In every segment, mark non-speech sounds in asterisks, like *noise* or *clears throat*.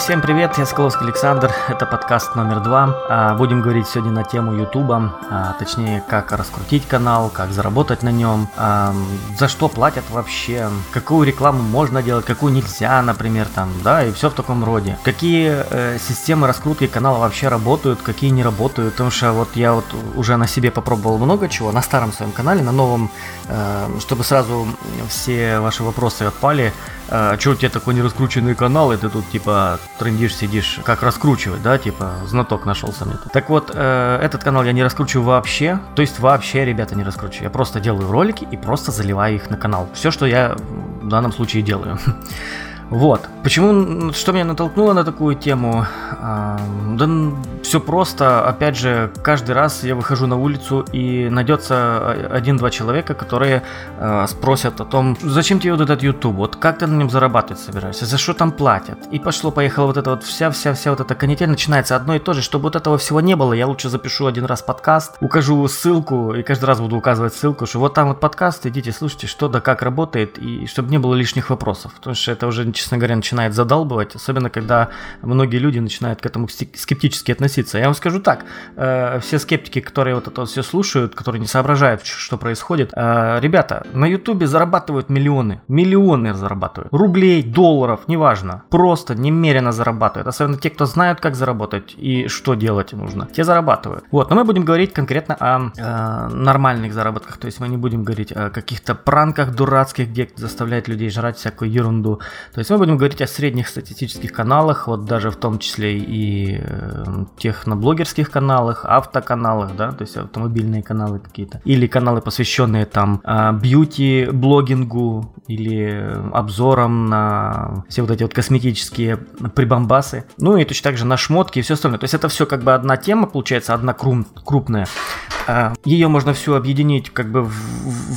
всем привет, я Соколовский Александр, это подкаст номер два. А, будем говорить сегодня на тему Ютуба, а, точнее, как раскрутить канал, как заработать на нем, а, за что платят вообще, какую рекламу можно делать, какую нельзя, например, там, да, и все в таком роде. Какие э, системы раскрутки канала вообще работают, какие не работают, потому что вот я вот уже на себе попробовал много чего, на старом своем канале, на новом, э, чтобы сразу все ваши вопросы отпали, а, что у тебя такой нераскрученный канал, и ты тут типа трендишь, сидишь, как раскручивать, да, типа знаток нашелся мне. Так вот, э, этот канал я не раскручиваю вообще, то есть вообще, ребята, не раскручиваю. Я просто делаю ролики и просто заливаю их на канал. Все, что я в данном случае делаю. *laughs* Вот. Почему, что меня натолкнуло на такую тему? А, да все просто. Опять же, каждый раз я выхожу на улицу и найдется один-два человека, которые а, спросят о том, зачем тебе вот этот YouTube, вот как ты на нем зарабатывать собираешься, за что там платят. И пошло-поехало вот это вот вся-вся-вся вот эта канитель начинается одно и то же. Чтобы вот этого всего не было, я лучше запишу один раз подкаст, укажу ссылку и каждый раз буду указывать ссылку, что вот там вот подкаст, идите слушайте, что да как работает, и чтобы не было лишних вопросов. Потому что это уже честно говоря, начинает задалбывать, особенно когда многие люди начинают к этому скептически относиться. Я вам скажу так, э, все скептики, которые вот это все слушают, которые не соображают, что происходит, э, ребята, на ютубе зарабатывают миллионы, миллионы зарабатывают, рублей, долларов, неважно, просто немерено зарабатывают, особенно те, кто знают, как заработать и что делать нужно, те зарабатывают. Вот, но мы будем говорить конкретно о э, нормальных заработках, то есть мы не будем говорить о каких-то пранках дурацких, где заставляют людей жрать всякую ерунду, то есть мы будем говорить о средних статистических каналах, вот даже в том числе и э, техноблогерских каналах, автоканалах, да, то есть автомобильные каналы какие-то, или каналы, посвященные там э, бьюти-блогингу или обзорам на все вот эти вот косметические прибамбасы, ну и точно так же на шмотки и все остальное. То есть это все как бы одна тема, получается, одна крупная. А, Ее можно все объединить как бы в,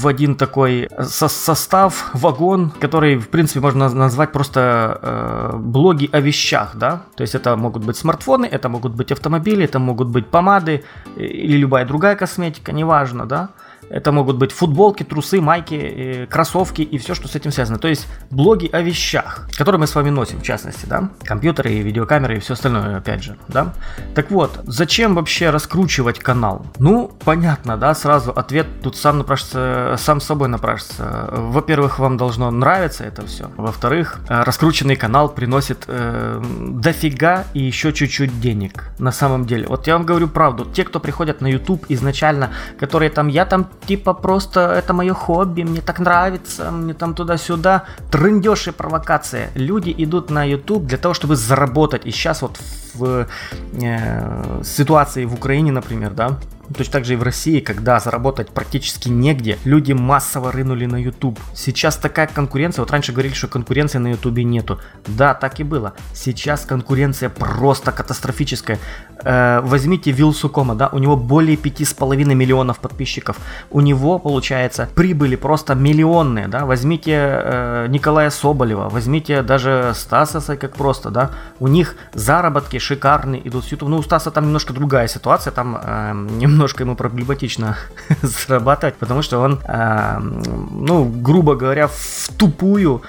в один такой со состав, вагон, который, в принципе, можно назвать просто э, блоги о вещах, да. То есть это могут быть смартфоны, это могут быть автомобили, это могут быть помады э, или любая другая косметика, неважно, да. Это могут быть футболки, трусы, майки, э, кроссовки и все, что с этим связано. То есть блоги о вещах, которые мы с вами носим, в частности, да, компьютеры, видеокамеры и все остальное, опять же, да. Так вот, зачем вообще раскручивать канал? Ну, понятно, да, сразу ответ тут сам напрашивается, сам собой напрашивается. Во-первых, вам должно нравиться это все. Во-вторых, э, раскрученный канал приносит э, дофига и еще чуть-чуть денег. На самом деле, вот я вам говорю правду, те, кто приходят на YouTube изначально, которые там, я там типа просто это мое хобби, мне так нравится, мне там туда-сюда. Трындеж и провокация. Люди идут на YouTube для того, чтобы заработать. И сейчас вот в э, ситуации в Украине, например, да, Точно так же и в России, когда заработать практически негде, люди массово рынули на YouTube. Сейчас такая конкуренция, вот раньше говорили, что конкуренции на YouTube нету. Да, так и было. Сейчас конкуренция просто катастрофическая. Э, возьмите Вилсукома, да, у него более 5,5 миллионов подписчиков. У него, получается, прибыли просто миллионные, да. Возьмите э, Николая Соболева, возьмите даже Стаса, как просто, да. У них заработки шикарные идут с YouTube. Ну, у Стаса там немножко другая ситуация, там э, немножко ему проблематично *laughs* зарабатывать, потому что он, э, ну, грубо говоря, в тупую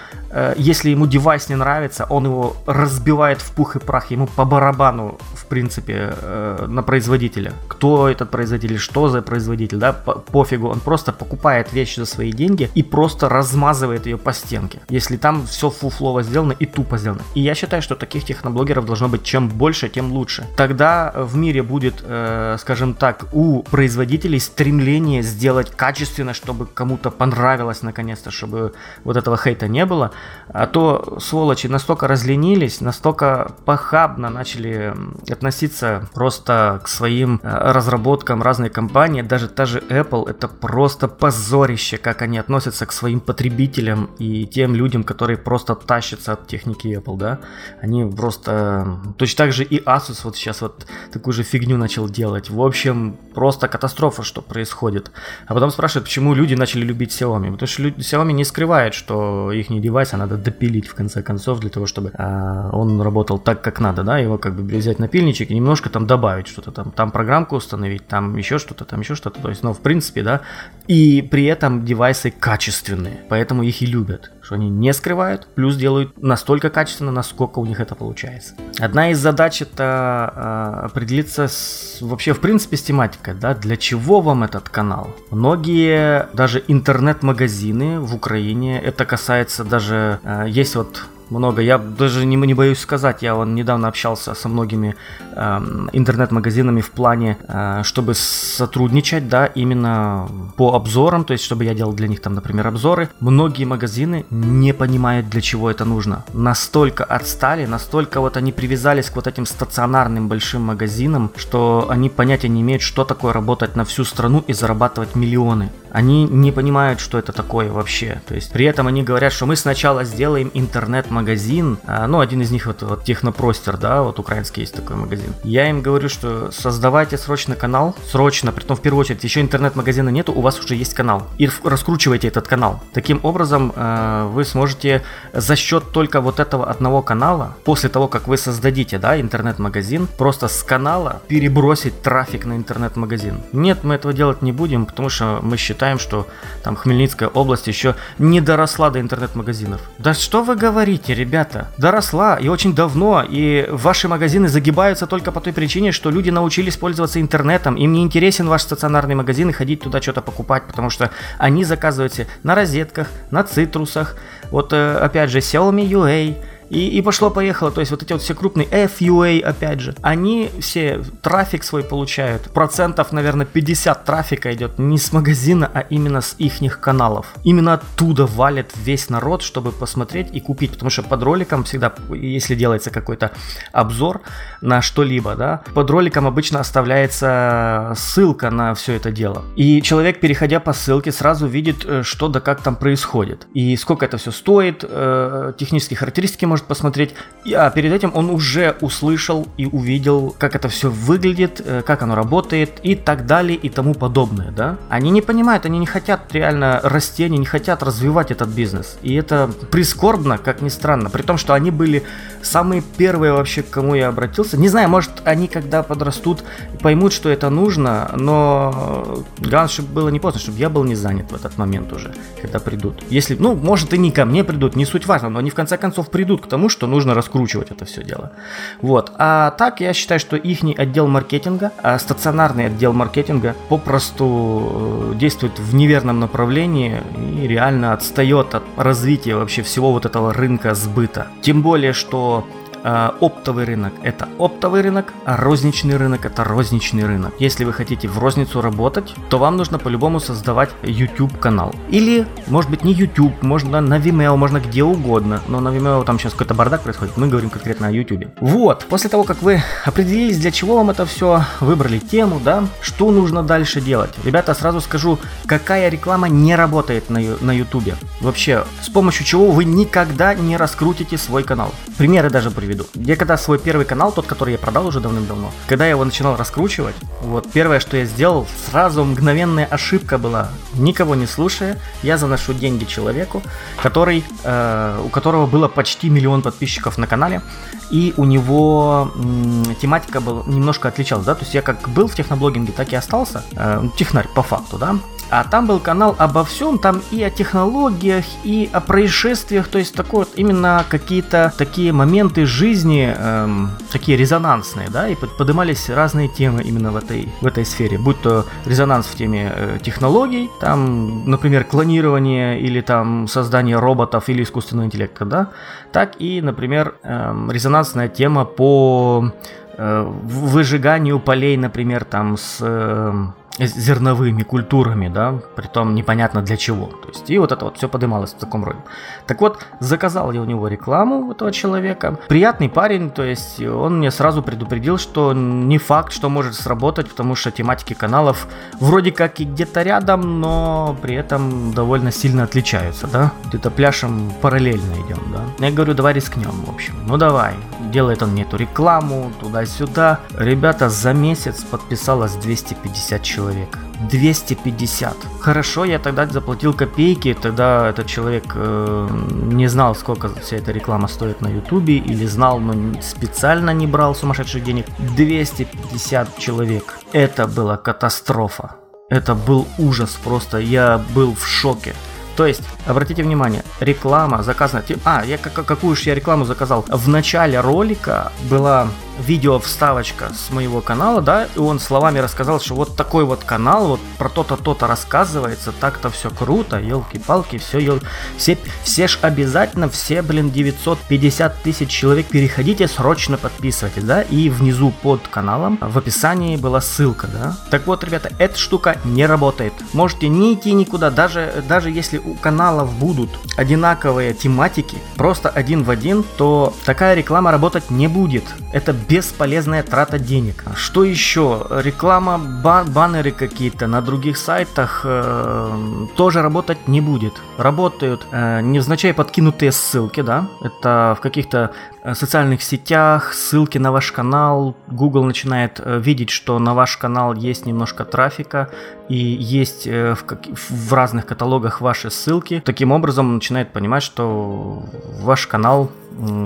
если ему девайс не нравится, он его разбивает в пух и прах, ему по барабану, в принципе, э, на производителя. Кто этот производитель, что за производитель, да, пофигу, он просто покупает вещь за свои деньги и просто размазывает ее по стенке, если там все фуфлово сделано и тупо сделано. И я считаю, что таких техноблогеров должно быть чем больше, тем лучше. Тогда в мире будет, э, скажем так, у производителей стремление сделать качественно, чтобы кому-то понравилось наконец-то, чтобы вот этого хейта не было. А то сволочи настолько разленились, настолько похабно начали относиться просто к своим э, разработкам разной компании. Даже та же Apple, это просто позорище, как они относятся к своим потребителям и тем людям, которые просто тащатся от техники Apple, да. Они просто... Точно так же и Asus вот сейчас вот такую же фигню начал делать. В общем, просто катастрофа, что происходит. А потом спрашивают, почему люди начали любить Xiaomi. Потому что Xiaomi не скрывает, что их девайс а надо допилить в конце концов для того, чтобы а, он работал так, как надо, да, его как бы взять напильничек и немножко там добавить что-то там, там программку установить, там еще что-то, там еще что-то, то есть, ну, в принципе, да, и при этом девайсы качественные, поэтому их и любят. Что они не скрывают, плюс делают настолько качественно, насколько у них это получается. Одна из задач это э, определиться с, вообще в принципе с тематикой, да, для чего вам этот канал. Многие даже интернет-магазины в Украине, это касается даже, э, есть вот много. Я даже не, не боюсь сказать, я вон недавно общался со многими э, интернет-магазинами в плане, э, чтобы сотрудничать, да, именно по обзорам, то есть чтобы я делал для них там, например, обзоры. Многие магазины не понимают, для чего это нужно. Настолько отстали, настолько вот они привязались к вот этим стационарным большим магазинам, что они понятия не имеют, что такое работать на всю страну и зарабатывать миллионы. Они не понимают, что это такое вообще. То есть при этом они говорят, что мы сначала сделаем интернет-магазин, магазин, а, ну, один из них вот, вот Технопростер, да, вот украинский есть такой магазин. Я им говорю, что создавайте срочно канал, срочно, при том в первую очередь, еще интернет-магазина нету, у вас уже есть канал. И раскручивайте этот канал. Таким образом, а, вы сможете за счет только вот этого одного канала, после того, как вы создадите, да, интернет-магазин, просто с канала перебросить трафик на интернет-магазин. Нет, мы этого делать не будем, потому что мы считаем, что там Хмельницкая область еще не доросла до интернет-магазинов. Да что вы говорите? ребята, доросла и очень давно, и ваши магазины загибаются только по той причине, что люди научились пользоваться интернетом, им не интересен ваш стационарный магазин и ходить туда что-то покупать, потому что они заказываете на розетках, на цитрусах, вот э, опять же Xiaomi UA, и, и пошло-поехало, то есть вот эти вот все крупные FUA, опять же, они все трафик свой получают. Процентов, наверное, 50 трафика идет не с магазина, а именно с их каналов. Именно оттуда валит весь народ, чтобы посмотреть и купить, потому что под роликом всегда, если делается какой-то обзор на что-либо, да, под роликом обычно оставляется ссылка на все это дело. И человек, переходя по ссылке, сразу видит, э, что да как там происходит. И сколько это все стоит, э, технические характеристики может посмотреть. А перед этим он уже услышал и увидел, как это все выглядит, э, как оно работает и так далее и тому подобное, да. Они не понимают, они не хотят реально расти, они не хотят развивать этот бизнес. И это прискорбно, как ни странно, при том, что они были самые первые вообще, к кому я обратился. Не знаю, может они когда подрастут поймут, что это нужно, но главное, чтобы было не поздно, чтобы я был не занят в этот момент уже, когда придут. Если, ну, может и не ко мне придут, не суть важно, но они в конце концов придут к тому, что нужно раскручивать это все дело. Вот. А так я считаю, что их отдел маркетинга, а стационарный отдел маркетинга попросту э, действует в неверном направлении и реально отстает от развития вообще всего вот этого рынка сбыта. Тем более, что оптовый рынок – это оптовый рынок, а розничный рынок – это розничный рынок. Если вы хотите в розницу работать, то вам нужно по-любому создавать YouTube канал. Или, может быть, не YouTube, можно на Vimeo, можно где угодно. Но на Vimeo там сейчас какой-то бардак происходит, мы говорим конкретно о YouTube. Вот, после того, как вы определились, для чего вам это все, выбрали тему, да, что нужно дальше делать. Ребята, сразу скажу, какая реклама не работает на, на YouTube. Вообще, с помощью чего вы никогда не раскрутите свой канал. Примеры даже приведу виду. Я когда свой первый канал, тот, который я продал уже давным-давно, когда я его начинал раскручивать, вот первое, что я сделал, сразу мгновенная ошибка была. Никого не слушая, я заношу деньги человеку, который, э, у которого было почти миллион подписчиков на канале, и у него м, тематика была немножко отличалась, да, то есть я как был в техноблогинге, так и остался, э, технарь по факту, да, а там был канал обо всем, там и о технологиях, и о происшествиях, то есть такой вот именно какие-то такие моменты жизни, эм, такие резонансные, да, и поднимались разные темы именно в этой, в этой сфере, будь то резонанс в теме э, технологий, там, например, клонирование или там создание роботов или искусственного интеллекта, да, так и, например, эм, резонансная тема по э, выжиганию полей, например, там с... Э, зерновыми культурами, да, притом непонятно для чего. То есть, и вот это вот все поднималось в таком роде. Так вот, заказал я у него рекламу этого человека. Приятный парень, то есть он мне сразу предупредил, что не факт, что может сработать, потому что тематики каналов вроде как и где-то рядом, но при этом довольно сильно отличаются, да. Где-то пляшем параллельно идем, да. Я говорю, давай рискнем, в общем. Ну давай. Делает он мне эту рекламу, туда-сюда. Ребята, за месяц подписалось 250 человек человек. 250. Хорошо, я тогда заплатил копейки, тогда этот человек э, не знал, сколько вся эта реклама стоит на ютубе, или знал, но специально не брал сумасшедших денег. 250 человек. Это была катастрофа. Это был ужас просто, я был в шоке. То есть, обратите внимание, реклама заказана... А, я какую же я рекламу заказал? В начале ролика была видео вставочка с моего канала, да, и он словами рассказал, что вот такой вот канал, вот про то-то, то-то рассказывается, так-то все круто, елки-палки, все, ел... все, все ж обязательно, все, блин, 950 тысяч человек, переходите, срочно подписывайтесь, да, и внизу под каналом в описании была ссылка, да. Так вот, ребята, эта штука не работает. Можете не идти никуда, даже, даже если у каналов будут одинаковые тематики, просто один в один, то такая реклама работать не будет. Это бесполезная трата денег. Что еще? Реклама, ба- баннеры какие-то на других сайтах э, тоже работать не будет. Работают э, невзначай подкинутые ссылки, да, это в каких-то э, социальных сетях, ссылки на ваш канал. Google начинает э, видеть, что на ваш канал есть немножко трафика и есть э, в, в разных каталогах ваши ссылки. Таким образом начинает понимать, что ваш канал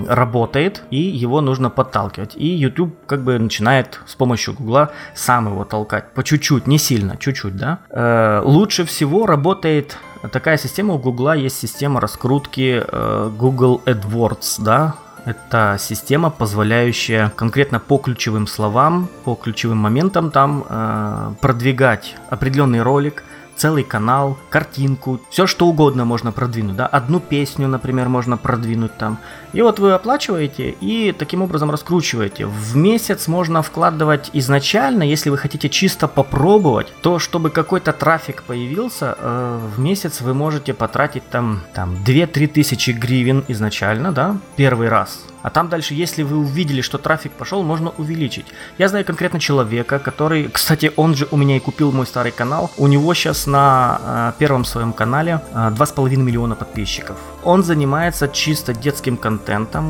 работает, и его нужно подталкивать. И YouTube как бы начинает с помощью Гугла сам его толкать. По чуть-чуть, не сильно, чуть-чуть, да. Э, лучше всего работает такая система. У Гугла есть система раскрутки э, Google AdWords, да. Это система, позволяющая конкретно по ключевым словам, по ключевым моментам там э, продвигать определенный ролик, целый канал, картинку, все что угодно можно продвинуть, да, одну песню, например, можно продвинуть там. И вот вы оплачиваете и таким образом раскручиваете. В месяц можно вкладывать изначально, если вы хотите чисто попробовать, то чтобы какой-то трафик появился, э, в месяц вы можете потратить там, там 2-3 тысячи гривен изначально, да, первый раз. А там дальше, если вы увидели, что трафик пошел, можно увеличить. Я знаю конкретно человека, который, кстати, он же у меня и купил мой старый канал. У него сейчас на э, первом своем канале э, 2,5 миллиона подписчиков. Он занимается чисто детским контентом.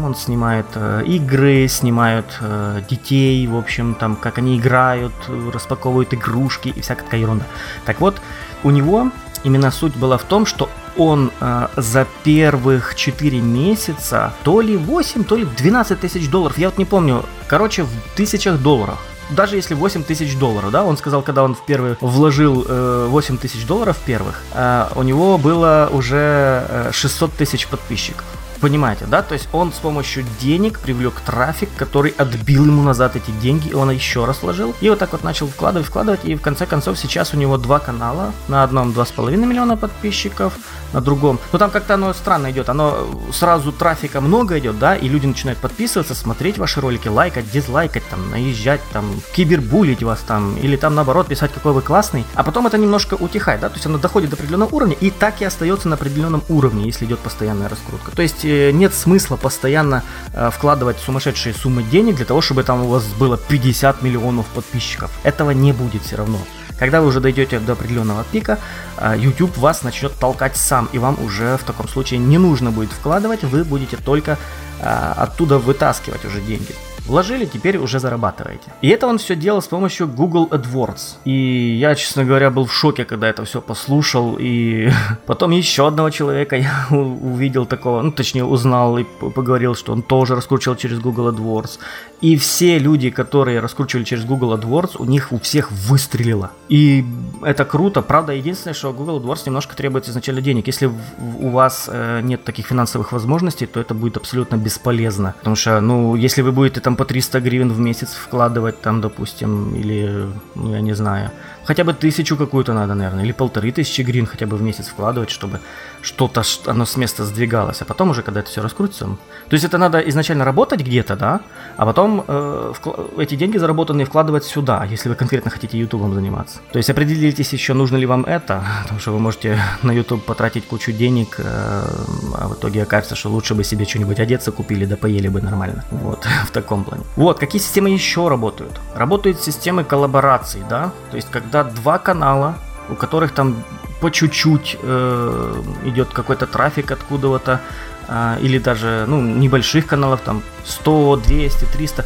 Он снимает э, игры, снимает э, детей, в общем, там, как они играют, распаковывают игрушки и всякая такая ерунда. Так вот, у него именно суть была в том, что он э, за первых 4 месяца то ли 8, то ли 12 тысяч долларов, я вот не помню, короче, в тысячах долларов даже если 8 тысяч долларов, да, он сказал, когда он в первый вложил э, 8 тысяч долларов первых, э, у него было уже э, 600 тысяч подписчиков. Понимаете, да? То есть он с помощью денег привлек трафик, который отбил ему назад эти деньги, и он еще раз вложил. И вот так вот начал вкладывать, вкладывать, и в конце концов сейчас у него два канала. На одном 2,5 миллиона подписчиков, на другом. Ну там как-то оно странно идет, оно сразу трафика много идет, да, и люди начинают подписываться, смотреть ваши ролики, лайкать, дизлайкать, там, наезжать, там, кибербулить вас там, или там наоборот писать, какой вы классный. А потом это немножко утихает, да, то есть оно доходит до определенного уровня, и так и остается на определенном уровне, если идет постоянная раскрутка. То есть нет смысла постоянно э, вкладывать сумасшедшие суммы денег для того, чтобы там у вас было 50 миллионов подписчиков. Этого не будет все равно. Когда вы уже дойдете до определенного пика, э, YouTube вас начнет толкать сам, и вам уже в таком случае не нужно будет вкладывать, вы будете только оттуда вытаскивать уже деньги. Вложили, теперь уже зарабатываете. И это он все делал с помощью Google AdWords. И я, честно говоря, был в шоке, когда это все послушал. И *laughs* потом еще одного человека я *laughs* увидел такого, ну точнее узнал и поговорил, что он тоже раскручивал через Google AdWords. И все люди, которые раскручивали через Google AdWords, у них у всех выстрелило. И это круто. Правда, единственное, что Google AdWords немножко требует изначально денег. Если у вас э, нет таких финансовых возможностей, то это будет абсолютно бесполезно. Потому что, ну, если вы будете там по 300 гривен в месяц вкладывать, там, допустим, или, ну, я не знаю, хотя бы тысячу какую-то надо, наверное, или полторы тысячи гривен хотя бы в месяц вкладывать, чтобы что-то, оно с места сдвигалось, а потом уже, когда это все раскрутится. То есть это надо изначально работать где-то, да, а потом э, эти деньги заработанные вкладывать сюда, если вы конкретно хотите ютубом заниматься. То есть определитесь еще, нужно ли вам это, *laughs* потому что вы можете на YouTube потратить кучу денег, э, а в итоге окажется, что лучше бы себе что-нибудь одеться купили, да поели бы нормально. Вот, *laughs* в таком плане. Вот, какие системы еще работают? Работают системы коллабораций, да, то есть когда два канала, у которых там по чуть-чуть э, идет какой-то трафик откуда-то, э, или даже ну, небольших каналов, там 100, 200, 300,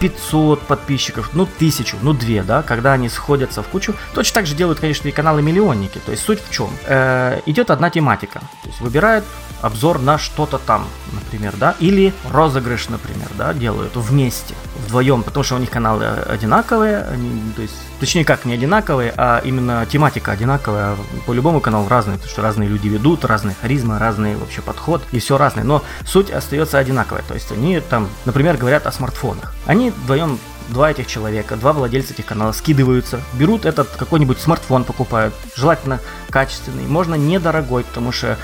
500 подписчиков, ну 1000, ну 2, да, когда они сходятся в кучу. Точно так же делают, конечно, и каналы-миллионники. То есть суть в чем? Э, идет одна тематика. То есть выбирают обзор на что-то там, например, да, или розыгрыш, например, да, делают вместе. вдвоем, потому что у них каналы одинаковые, они, то есть, точнее как, не одинаковые, а именно тематика одинаковая. По-любому канал разный, потому что разные люди ведут, разные харизмы, разный вообще подход, и все разное. Но суть остается одинаковая. То есть они там, например, говорят о смартфонах. Они вдвоем два этих человека, два владельца этих каналов скидываются, берут этот какой-нибудь смартфон, покупают, желательно качественный, можно недорогой, потому что а,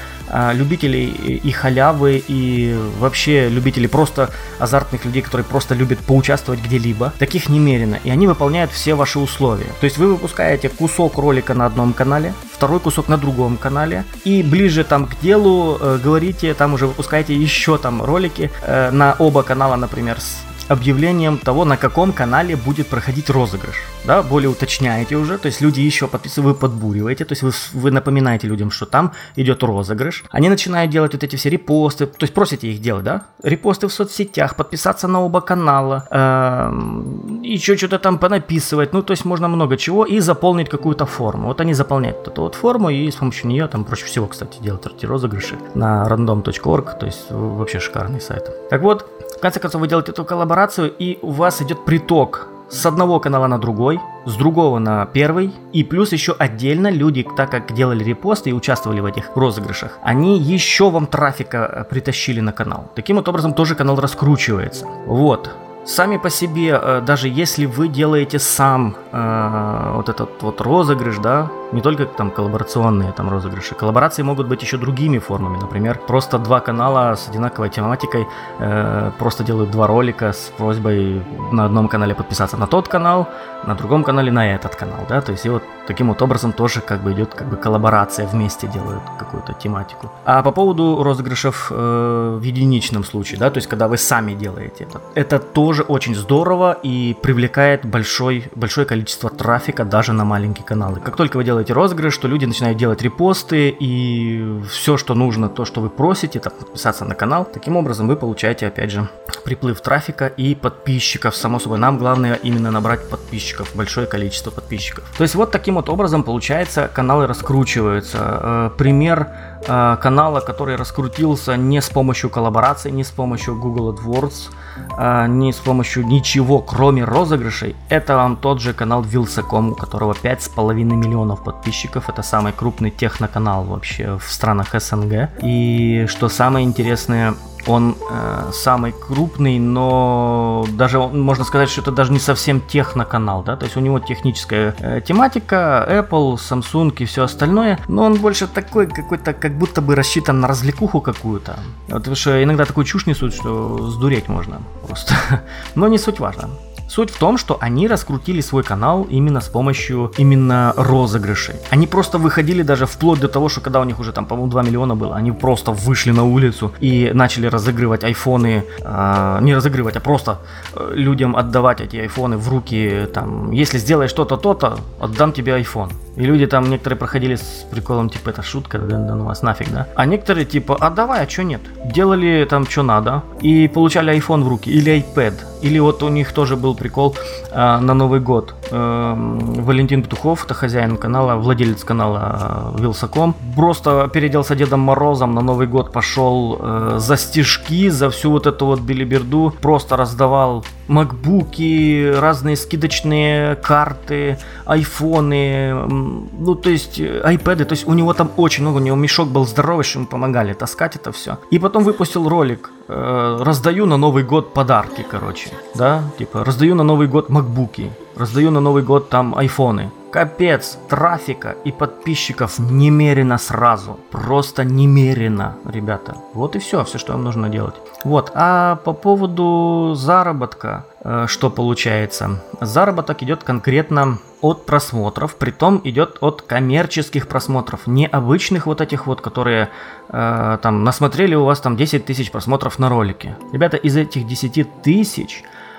любителей и халявы, и вообще любителей просто азартных людей, которые просто любят поучаствовать где-либо, таких немерено, и они выполняют все ваши условия. То есть вы выпускаете кусок ролика на одном канале, второй кусок на другом канале, и ближе там к делу э, говорите, там уже выпускаете еще там ролики э, на оба канала, например, с объявлением того, на каком канале будет проходить розыгрыш. Да, более уточняете уже, то есть люди еще подписывают, вы подбуриваете, то есть вы, вы напоминаете людям, что там идет розыгрыш. Они начинают делать вот эти все репосты, то есть просите их делать, да? Репосты в соцсетях, подписаться на оба канала, эм, еще что-то там понаписывать, ну то есть можно много чего и заполнить какую-то форму. Вот они заполняют эту вот форму и с помощью нее там проще всего, кстати, делать эти розыгрыши на random.org, то есть вообще шикарный сайт. Так вот, в конце концов, вы делаете эту коллаборацию, и у вас идет приток с одного канала на другой, с другого на первый, и плюс еще отдельно люди, так как делали репосты и участвовали в этих розыгрышах, они еще вам трафика э, притащили на канал. Таким вот образом тоже канал раскручивается. Вот. Сами по себе, э, даже если вы делаете сам э, вот этот вот розыгрыш, да, не только там коллаборационные там розыгрыши, коллаборации могут быть еще другими формами, например, просто два канала с одинаковой тематикой э, просто делают два ролика с просьбой на одном канале подписаться на тот канал, на другом канале на этот канал, да, то есть и вот таким вот образом тоже как бы идет как бы коллаборация, вместе делают какую-то тематику. А по поводу розыгрышев э, в единичном случае, да, то есть когда вы сами делаете это, это тоже очень здорово и привлекает большой, большое количество трафика даже на маленькие каналы. Как только вы делаете розыгрыш, то люди начинают делать репосты и все, что нужно, то, что вы просите, это подписаться на канал. Таким образом вы получаете, опять же, приплыв трафика и подписчиков. Само собой, нам главное именно набрать подписчиков, большое количество подписчиков. То есть вот таким вот образом, получается, каналы раскручиваются. Э, пример э, канала, который раскрутился не с помощью коллаборации, не с помощью Google AdWords, э, не с помощью ничего, кроме розыгрышей, это вам тот же канал Вилсаком, у которого 5,5 миллионов подписчиков. Это самый крупный техноканал вообще в странах СНГ. И что самое интересное, он э, самый крупный, но даже можно сказать, что это даже не совсем техноканал, да, то есть у него техническая э, тематика, Apple, Samsung и все остальное, но он больше такой какой-то, как будто бы рассчитан на развлекуху какую-то. Вот, потому что иногда такую чушь несут, что сдуреть можно просто. *laughs* но не суть важно. Суть в том, что они раскрутили свой канал именно с помощью именно розыгрышей. Они просто выходили даже вплоть до того, что когда у них уже там, по-моему, 2 миллиона было, они просто вышли на улицу и начали разыгрывать айфоны, э, не разыгрывать, а просто э, людям отдавать эти айфоны в руки, там, если сделаешь что-то, то-то, отдам тебе айфон. И люди там некоторые проходили с приколом, типа, это шутка, да, да ну вас нафиг, да? А некоторые, типа, а давай, а что нет? Делали там, что надо, и получали iPhone в руки, или iPad. Или вот у них тоже был прикол э, на Новый год. Э, Валентин Петухов, это хозяин канала, владелец канала э, Вилсаком, просто переоделся Дедом Морозом, на Новый год пошел э, за стежки, за всю вот эту вот билиберду, просто раздавал макбуки, разные скидочные карты, айфоны, ну то есть айпэды, то есть у него там очень много, у него мешок был здоровый, что ему помогали таскать это все. И потом выпустил ролик, э, раздаю на Новый год подарки, короче, да, типа раздаю на Новый год макбуки, раздаю на Новый год там айфоны. Капец, трафика и подписчиков немерено сразу. Просто немерено, ребята. Вот и все, все, что вам нужно делать. Вот, а по поводу заработка, э, что получается? Заработок идет конкретно от просмотров, притом идет от коммерческих просмотров, не обычных вот этих вот, которые э, там насмотрели у вас там 10 тысяч просмотров на ролике. Ребята, из этих 10 тысяч а,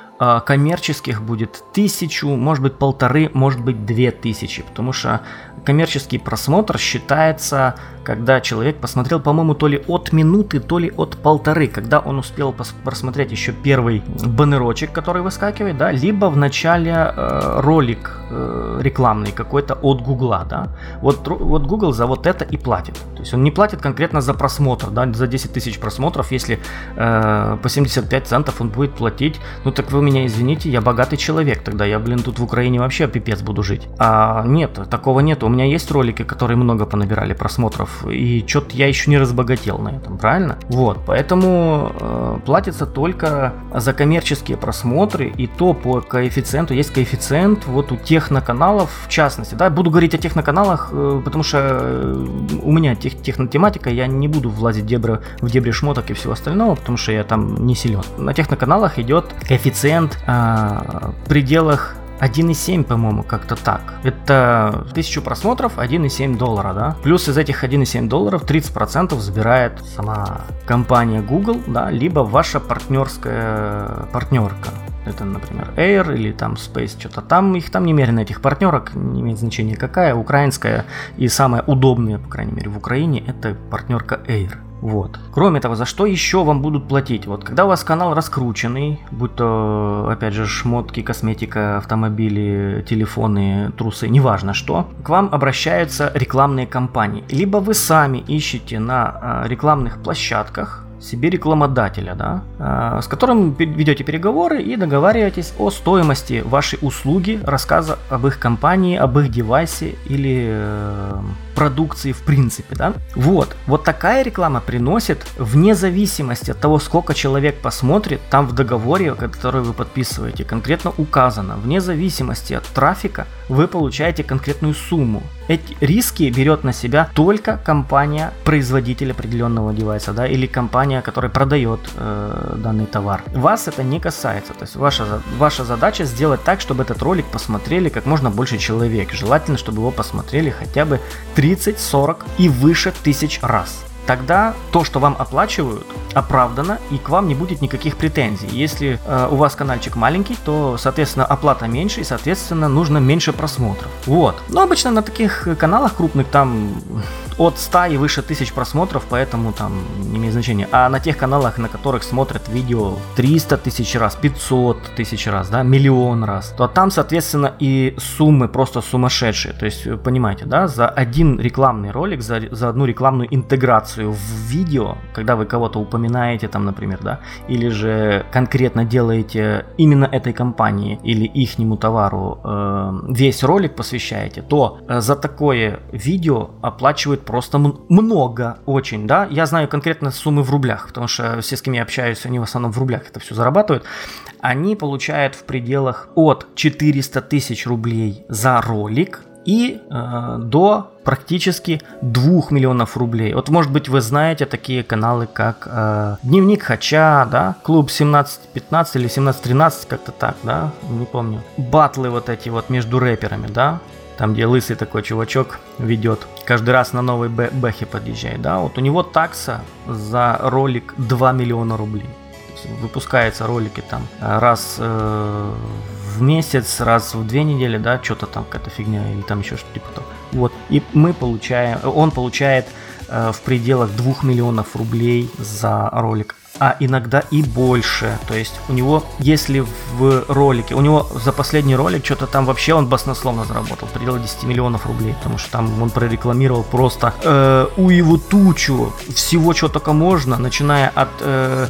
коммерческих будет тысячу, может быть полторы, может быть две тысячи, потому что коммерческий просмотр считается, когда человек посмотрел, по-моему, то ли от минуты, то ли от полторы, когда он успел просмотреть еще первый баннерочек, который выскакивает, да, либо в начале э, ролик, э, рекламный какой-то от Гугла, да, вот, вот Google за вот это и платит. То есть он не платит конкретно за просмотр, да, за 10 тысяч просмотров, если э, по 75 центов он будет платить, ну так вы меня извините, я богатый человек, тогда я, блин, тут в Украине вообще пипец буду жить. А нет, такого нет. У меня есть ролики, которые много понабирали просмотров, и что-то я еще не разбогател на этом, правильно? Вот, поэтому э, платится только за коммерческие просмотры, и то по коэффициенту. Есть коэффициент вот у техноканалов, в частности, да, буду говорить о техноканалах, э, потому что э, у меня тех, технотематика, я не буду влазить в дебри, в дебри шмоток и всего остального, потому что я там не силен. На техноканалах идет коэффициент э, в пределах 1,7, по-моему, как-то так. Это 1000 просмотров, 1,7 доллара, да. Плюс из этих 1,7 долларов 30% забирает сама компания Google, да, либо ваша партнерская партнерка. Это, например, Air или там Space, что-то там. Их там немерено, этих партнерок, не имеет значения какая. Украинская и самая удобная, по крайней мере, в Украине, это партнерка Air. Вот. Кроме того, за что еще вам будут платить? Вот когда у вас канал раскрученный, будь то, опять же, шмотки, косметика, автомобили, телефоны, трусы, неважно что, к вам обращаются рекламные кампании. Либо вы сами ищете на а, рекламных площадках себе рекламодателя, да, а, с которым ведете переговоры и договариваетесь о стоимости вашей услуги, рассказа об их компании, об их девайсе или э, продукции в принципе, да. Вот, вот такая реклама приносит вне зависимости от того, сколько человек посмотрит, там в договоре, который вы подписываете, конкретно указано, вне зависимости от трафика вы получаете конкретную сумму. Эти риски берет на себя только компания-производитель определенного девайса, да, или компания, которая продает э, данный товар. Вас это не касается. То есть ваша, ваша задача сделать так, чтобы этот ролик посмотрели как можно больше человек. Желательно, чтобы его посмотрели хотя бы 30, 40 и выше тысяч раз тогда то, что вам оплачивают, оправдано и к вам не будет никаких претензий. Если э, у вас каналчик маленький, то, соответственно, оплата меньше и, соответственно, нужно меньше просмотров. Вот. Но обычно на таких каналах крупных там от 100 и выше тысяч просмотров, поэтому там не имеет значения. А на тех каналах, на которых смотрят видео 300 тысяч раз, 500 тысяч раз, да, миллион раз, то там, соответственно, и суммы просто сумасшедшие. То есть, понимаете, да, за один рекламный ролик, за, за одну рекламную интеграцию в видео, когда вы кого-то упоминаете там, например, да, или же конкретно делаете именно этой компании или ихнему товару э, весь ролик посвящаете, то э, за такое видео оплачивают просто много очень, да. Я знаю конкретно суммы в рублях, потому что все, с кем я общаюсь, они в основном в рублях это все зарабатывают. Они получают в пределах от 400 тысяч рублей за ролик и э, до практически 2 миллионов рублей. Вот может быть вы знаете такие каналы, как э, Дневник Хача, да, Клуб 1715 или 1713, как-то так, да, не помню. Батлы вот эти вот между рэперами, да, там, где лысый такой чувачок ведет, каждый раз на новой бэхе подъезжает, да, вот у него такса за ролик 2 миллиона рублей. Выпускаются ролики там раз э, в месяц, раз в две недели, да, что-то там какая-то фигня или там еще что-то типа того. Вот, и мы получаем, он получает э, в пределах 2 миллионов рублей за ролик а иногда и больше. То есть у него, если в ролике, у него за последний ролик что-то там вообще он баснословно заработал, пределы 10 миллионов рублей, потому что там он прорекламировал просто э, у его тучу всего, что только можно, начиная от э,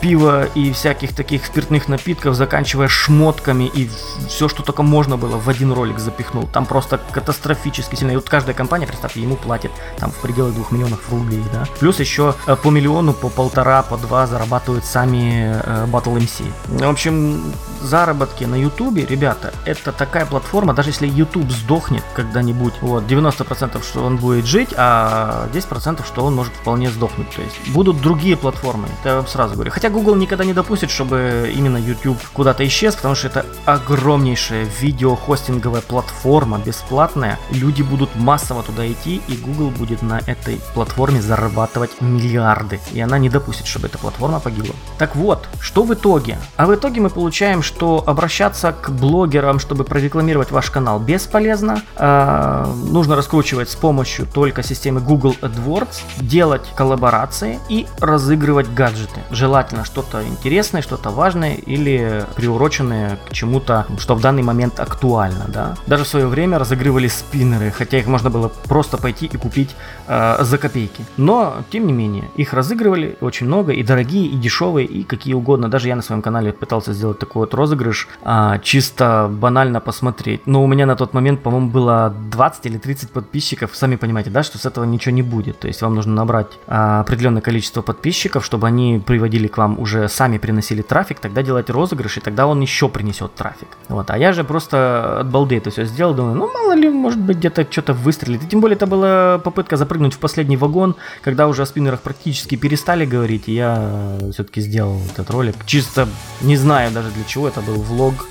пива и всяких таких спиртных напитков, заканчивая шмотками и все, что только можно было, в один ролик запихнул. Там просто катастрофически сильно. И вот каждая компания, представьте, ему платит там в пределах двух миллионов рублей, да. Плюс еще э, по миллиону, по полтора, по два зарабатывают сами э, Battle MC. В общем, заработки на Ютубе, ребята, это такая платформа, даже если YouTube сдохнет когда-нибудь, вот, 90% что он будет жить, а 10% что он может вполне сдохнуть. То есть будут другие платформы, это я вам сразу говорю. Хотя Google никогда не допустит, чтобы именно YouTube куда-то исчез, потому что это огромнейшая видеохостинговая платформа, бесплатная. Люди будут массово туда идти, и Google будет на этой платформе зарабатывать миллиарды. И она не допустит, чтобы эта платформа погибла. Так вот, что в итоге? А в итоге мы получаем, что обращаться к блогерам, чтобы прорекламировать ваш канал, бесполезно. А, нужно раскручивать с помощью только системы Google AdWords, делать коллаборации и разыгрывать гаджеты. Желательно желательно что-то интересное, что-то важное или приуроченное к чему-то, что в данный момент актуально, да. Даже в свое время разыгрывали спиннеры, хотя их можно было просто пойти и купить э, за копейки. Но, тем не менее, их разыгрывали очень много, и дорогие, и дешевые, и какие угодно. Даже я на своем канале пытался сделать такой вот розыгрыш, э, чисто банально посмотреть. Но у меня на тот момент, по-моему, было 20 или 30 подписчиков. Сами понимаете, да, что с этого ничего не будет. То есть вам нужно набрать э, определенное количество подписчиков, чтобы они приводили к вам уже сами приносили трафик, тогда делать розыгрыш, и тогда он еще принесет трафик. Вот. А я же просто от балды это все сделал, думаю, ну мало ли, может быть где-то что-то выстрелит. И тем более это была попытка запрыгнуть в последний вагон, когда уже о спиннерах практически перестали говорить, и я все-таки сделал этот ролик. Чисто не знаю даже для чего это был влог,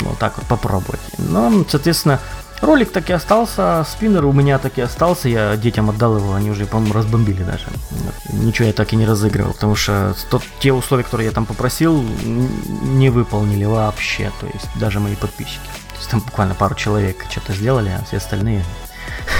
вот так вот попробовать. Но, соответственно, Ролик так и остался, спиннер у меня так и остался, я детям отдал его, они уже, по-моему, разбомбили даже. Ничего я так и не разыгрывал, потому что тот, те условия, которые я там попросил, не выполнили вообще, то есть даже мои подписчики. То есть там буквально пару человек что-то сделали, а все остальные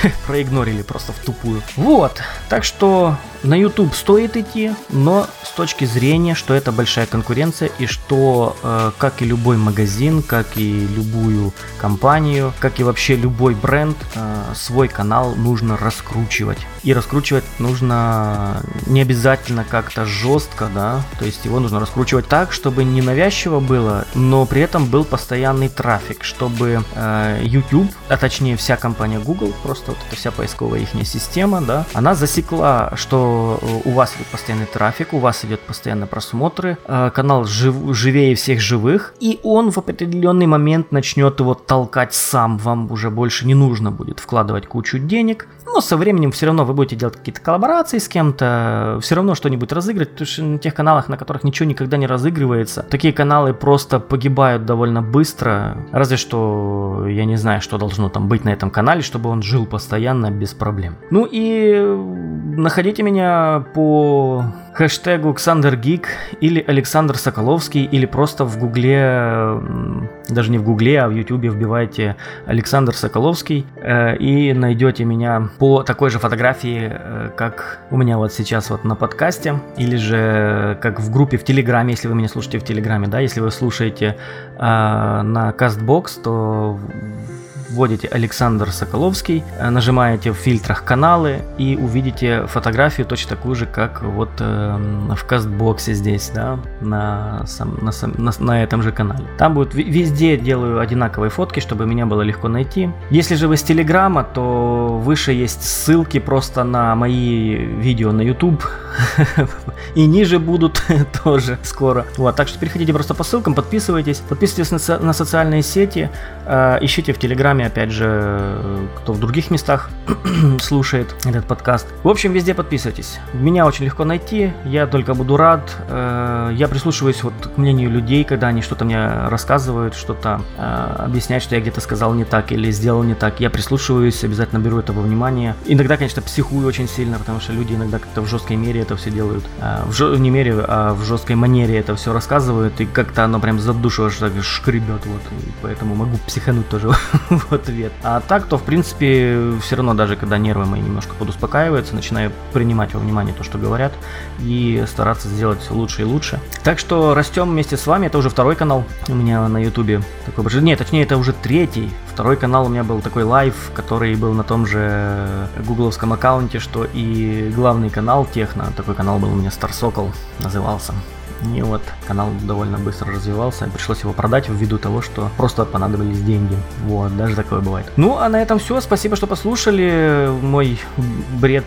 *laughs* проигнорили просто в тупую. Вот, так что на YouTube стоит идти, но с точки зрения, что это большая конкуренция и что, э, как и любой магазин, как и любую компанию, как и вообще любой бренд, э, свой канал нужно раскручивать. И раскручивать нужно не обязательно как-то жестко, да, то есть его нужно раскручивать так, чтобы не навязчиво было, но при этом был постоянный трафик, чтобы э, YouTube, а точнее вся компания Google, просто вот эта вся поисковая их система, да, она засекла, что у вас идет постоянный трафик, у вас идет постоянно просмотры, э, канал жив, живее всех живых, и он в определенный момент начнет его толкать сам, вам уже больше не нужно будет вкладывать кучу денег, но со временем все равно вы будете делать какие-то коллаборации с кем-то, все равно что-нибудь разыграть, потому что на тех каналах, на которых ничего никогда не разыгрывается, такие каналы просто погибают довольно быстро, разве что я не знаю, что должно там быть на этом канале, чтобы он жил постоянно без проблем. Ну и находите меня по хэштегу Александр Гик или Александр Соколовский или просто в гугле, даже не в гугле, а в ютубе вбивайте Александр Соколовский э, и найдете меня по такой же фотографии, э, как у меня вот сейчас вот на подкасте или же как в группе в Телеграме, если вы меня слушаете в Телеграме, да, если вы слушаете э, на Castbox, то вводите Александр Соколовский, э, нажимаете в фильтрах каналы и увидите фотографию точно такую же, как вот э, в кастбоксе здесь, да, на, сам, на, на, на этом же канале. Там будет везде делаю одинаковые фотки, чтобы меня было легко найти. Если же вы с Телеграма, то выше есть ссылки просто на мои видео на YouTube. *laughs* И ниже будут *laughs* тоже скоро. Вот, так что переходите просто по ссылкам, подписывайтесь, подписывайтесь на, на социальные сети, э, ищите в Телеграме опять же, кто в других местах *clears throat* слушает этот подкаст. В общем, везде подписывайтесь. Меня очень легко найти, я только буду рад. Э, я прислушиваюсь вот к мнению людей, когда они что-то мне рассказывают, что-то э, объясняют, что я где-то сказал не так или сделал не так. Я прислушиваюсь, обязательно беру это во внимание. Иногда, конечно, психую очень сильно, потому что люди иногда как-то в жесткой мере это все делают. Э, в жё... Не мере, а в жесткой манере это все рассказывают, и как-то оно прям за душу аж так шкребет, вот. И поэтому могу психануть тоже *laughs* в *laughs* ответ. А так, то в принципе все равно даже когда нервы мои немножко подуспокаиваются, начинаю принимать во внимание то, что говорят, и стараться сделать лучше и лучше. Так что растем вместе с вами. Это уже второй канал у меня на ютубе. Такой. Нет, точнее, это уже третий. Второй канал у меня был такой live, который был на том же гугловском аккаунте, что и главный канал Техно. Такой канал был у меня Star Sokol назывался. И вот канал довольно быстро развивался, пришлось его продать ввиду того, что просто понадобились деньги. Вот, даже такое бывает. Ну, а на этом все. Спасибо, что послушали мой бред.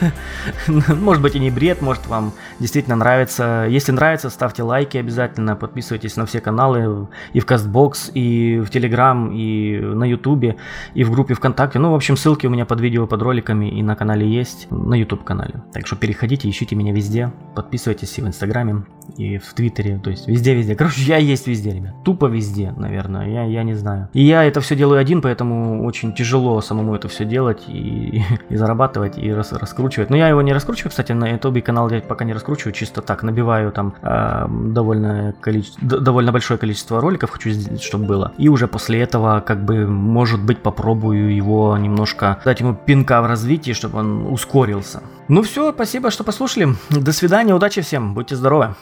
*laughs* Может быть и не бред, может вам действительно нравится. Если нравится, ставьте лайки обязательно, подписывайтесь на все каналы и в Castbox, и в Telegram, и на YouTube, и в группе ВКонтакте. Ну, в общем, ссылки у меня под видео, под роликами и на канале есть, на YouTube канале. Так что переходите, ищите меня везде, подписывайтесь и в Инстаграме, и в Твиттере, то есть везде-везде. Короче, я есть везде, ребят. Тупо везде, наверное, я, я не знаю. И я это все делаю один, поэтому очень тяжело самому это все делать и, *laughs* и зарабатывать, и рас, раскручивать. Но я его не раскручиваю, кстати, на YouTube канал я пока не раскручиваю, чисто так, набиваю там э, довольно, количество, довольно большое количество роликов, хочу, чтобы было. И уже после этого, как бы, может быть, попробую его немножко дать ему пинка в развитии, чтобы он ускорился. Ну все, спасибо, что послушали. До свидания, удачи всем, будьте здоровы.